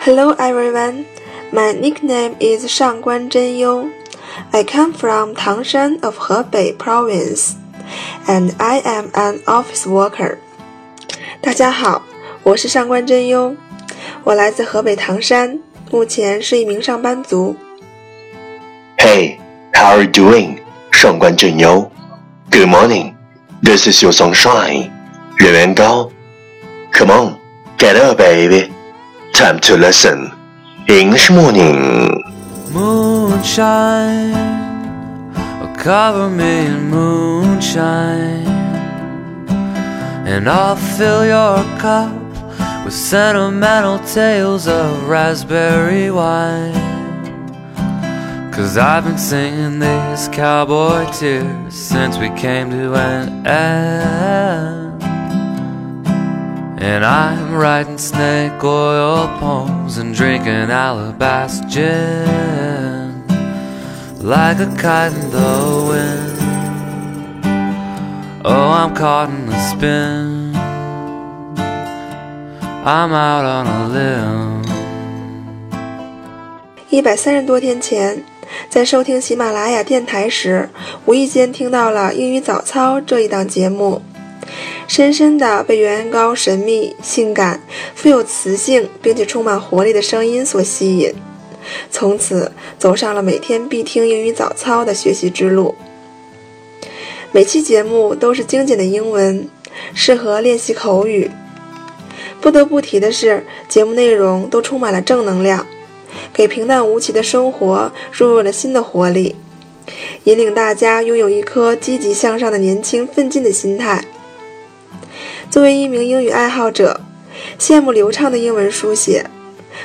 Hello everyone, my nickname is 上官真优. I come from Tangshan of Hebei Province, and I am an office worker. 大家好，我是上官真优，我来自河北唐山，目前是一名上班族。Hey, how are you doing? 上官真优 Good morning. This is your sunshine. 月圆高 Come on, get up, baby. Time to listen. English morning. Moonshine, oh, cover me in moonshine, and I'll fill your cup with sentimental tales of raspberry wine. Cause I've been singing these cowboy tears since we came to an end. And I'm writing snake oil poems and drinking alabaster gin like a kite in the wind. Oh, I'm caught in a spin. I'm out on a limb. 一百三十多天前，在收听喜马拉雅电台时，无意间听到了《英语早操》这一档节目。深深地被袁元高神秘、性感、富有磁性并且充满活力的声音所吸引，从此走上了每天必听英语早操的学习之路。每期节目都是精简的英文，适合练习口语。不得不提的是，节目内容都充满了正能量，给平淡无奇的生活注入了新的活力，引领大家拥有一颗积极向上的年轻奋进的心态。作为一名英语爱好者，羡慕流畅的英文书写，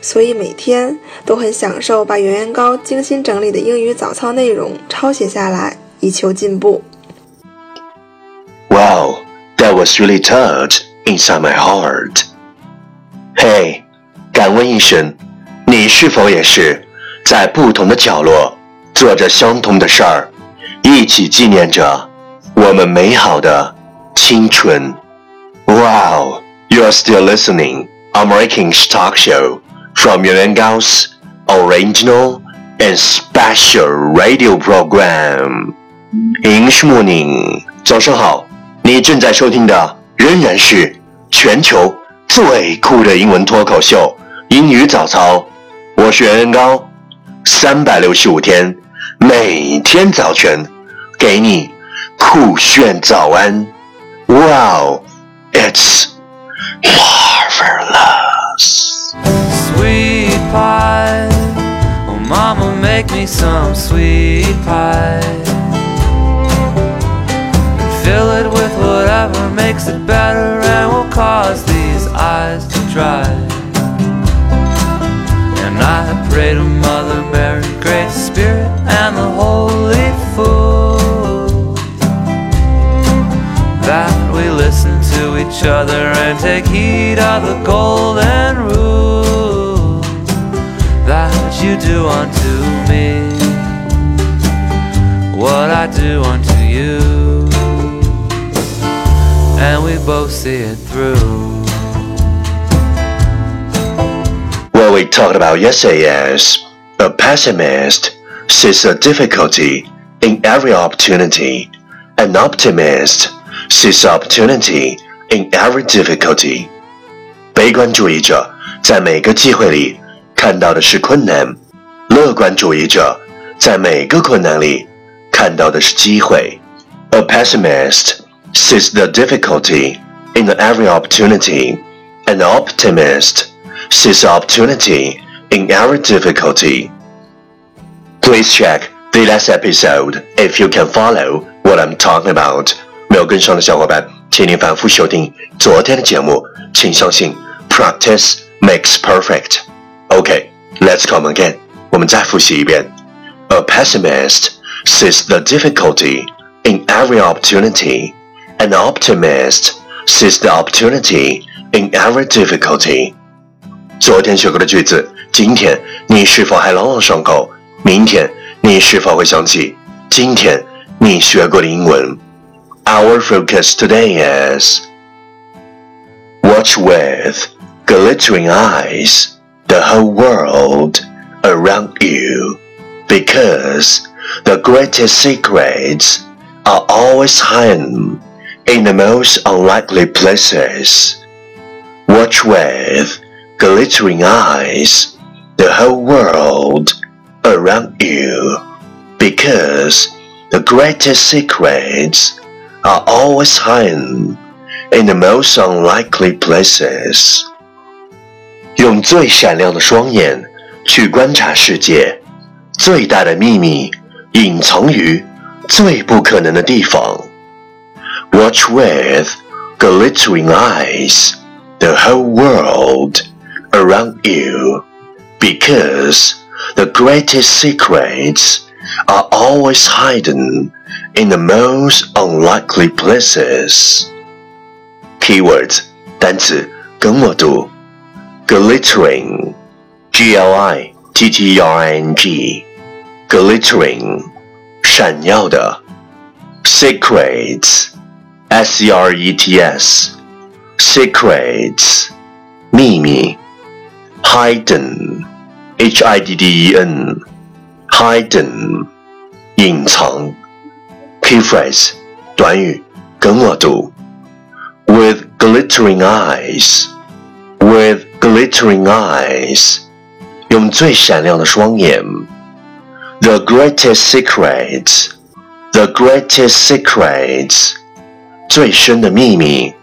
所以每天都很享受把圆圆高精心整理的英语早操内容抄写下来，以求进步。Wow, that was really touched inside my heart. Hey，敢问一声，你是否也是在不同的角落做着相同的事儿，一起纪念着我们美好的青春 ？Wow, you are still listening American talk show from Yuan Gao's original and special radio program. English morning，早上好，你正在收听的仍然是全球最酷的英文脱口秀《英语早操》，我是袁元高，三百六十五天，每天早晨给你酷炫早安。 Wow！It's marvelous. Sweet pie, oh mama, make me some sweet pie. Fill it with whatever makes it better and will cause these eyes to dry. Of the golden rule that you do unto me what I do unto you, and we both see it through. What we talked about yesterday is a pessimist sees a difficulty in every opportunity. An optimist sees opportunity in every difficulty. 悲观主义者在每个机会里看到的是困难，乐观主义者在每个困难里看到的是机会。A pessimist sees the difficulty in every opportunity. An optimist sees opportunity in every difficulty. Please check the last episode if you can follow what I'm talking about. 没有跟上的小伙伴，请您反复收听昨天的节目。请相信 ，practice makes perfect. OK, let's come again. 我们再复习一遍。A pessimist sees the difficulty in every opportunity. An optimist sees the opportunity in every difficulty. 昨天学过的句子，今天你是否还朗朗上口？明天你是否会想起今天你学过的英文？Our focus today is watch with glittering eyes the whole world around you because the greatest secrets are always hidden in the most unlikely places. Watch with glittering eyes the whole world around you because the greatest secrets are always hidden in the most unlikely places. 用最闪亮的双眼去观察世界，最大的秘密隐藏于最不可能的地方。Watch with glittering eyes the whole world around you, because the greatest secrets are always hidden in the most unlikely places. Keywords 单词跟我读 glittering G L I T T E R I N G glittering 闪耀的 secrets S E R E T S secrets 秘密 hidden H I D D E N hidden 隐藏 key phrase 短语跟我读 with glittering eyes with glittering eyes 用最闪亮的双眼 the greatest secrets the greatest secrets 最深的秘密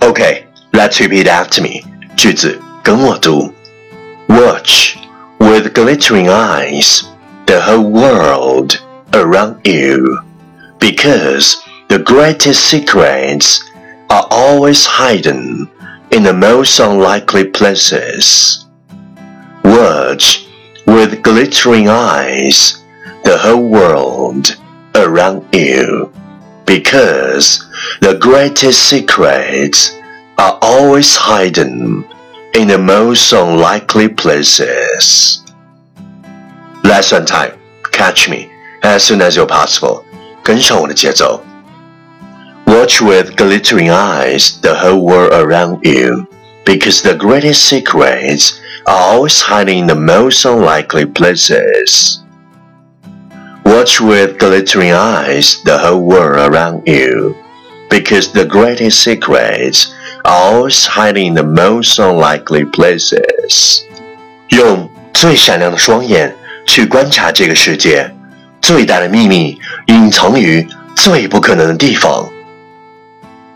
Okay, let's repeat after me. 句子跟我读。Watch with glittering eyes the whole world around you, because the greatest secrets are always hidden in the most unlikely places. Watch with glittering eyes the whole world around you because the greatest secrets are always hidden in the most unlikely places. Lesson time. Catch me as soon as you're possible. 跟上我的节奏。 Watch with glittering eyes the whole world around you, because the greatest secrets are always hiding in the most unlikely places. Watch with glittering eyes the whole world around you, because the greatest secrets are always hiding in the most unlikely places. 用最闪亮的双眼去观察这个世界，最大的秘密隐藏于最不可能的地方。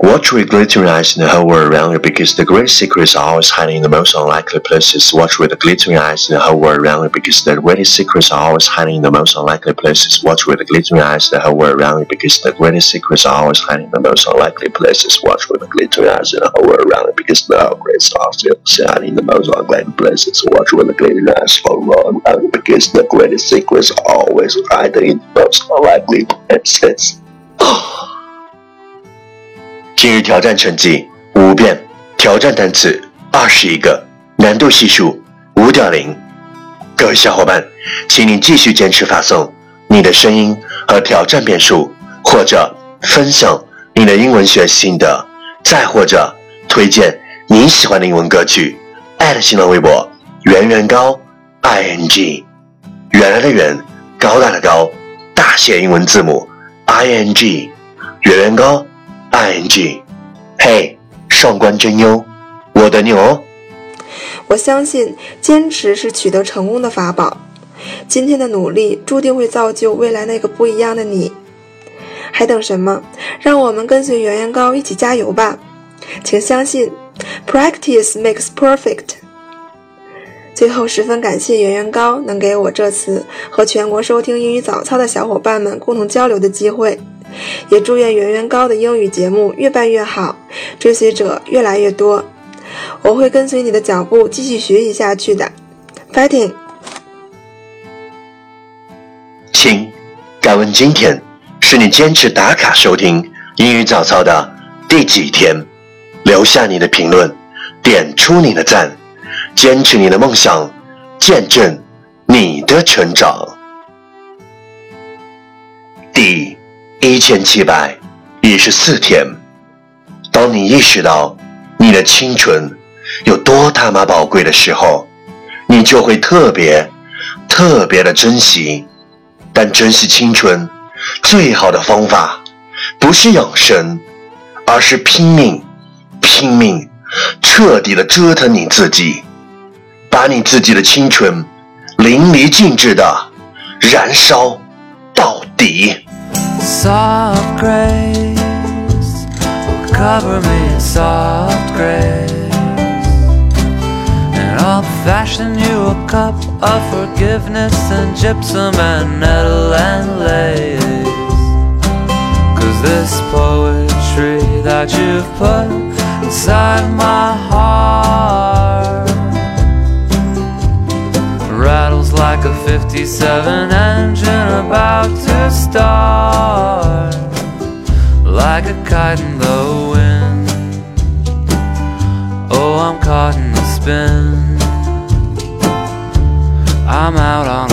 Watch with glittering eyes in the whole world around you because the great secrets are always hiding in the most unlikely places. Watch with the glittering eyes in the whole world around you because the greatest secrets are always hiding in the most unlikely places. Watch with the glittering eyes in the whole world around you because the greatest secrets are always hiding in the most unlikely places. Watch with glittering eyes in the whole world around you because the greatest are still hiding in the most unlikely places. Watch with glittering eyes in the world around you because the greatest secrets are always hiding in the most unlikely places. Oh. 今日挑战成绩五遍，挑战单词二十一个，难度系数五点零。各位小伙伴，请你继续坚持发送你的声音和挑战遍数，或者分享你的英文学习心得，再或者推荐你喜欢的英文歌曲。艾特新浪微博圆圆高 i n g，原来的圆，高大的高，大写英文字母 i n g，圆圆高。ing，嘿，上官真优，我等你哦。我相信坚持是取得成功的法宝。今天的努力注定会造就未来那个不一样的你。还等什么？让我们跟随圆圆高一起加油吧！请相信，practice makes perfect。最后，十分感谢圆圆高能给我这次和全国收听英语早操的小伙伴们共同交流的机会。也祝愿圆圆高的英语节目越办越好，追随者越来越多。我会跟随你的脚步继续学习下去的，fighting！亲，敢问今天是你坚持打卡收听英语早操的第几天？留下你的评论，点出你的赞，坚持你的梦想，见证你的成长。一千七百一十四天，当你意识到你的青春有多他妈宝贵的时候，你就会特别特别的珍惜。但珍惜青春最好的方法，不是养生，而是拼命、拼命、彻底的折腾你自己，把你自己的青春淋漓尽致的燃烧到底。Soft grace cover me in soft grace. And I'll fashion you a cup of forgiveness and gypsum and nettle and lace. Cause this poetry that you've put inside my heart 57 engine about to start. Like a kite in the wind. Oh i'm caught in the spin. I'm out on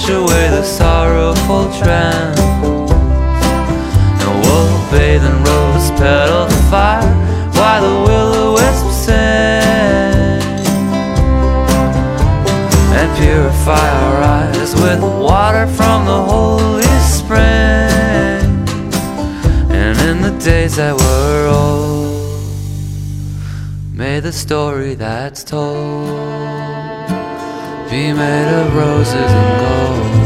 wash away the sorrowful trance. And we'll bathe in rose petal fire while the will-o-wisp sing and purify our eyes with water from the holy spring. And in the days that were old may the story that's told be made of roses and gold.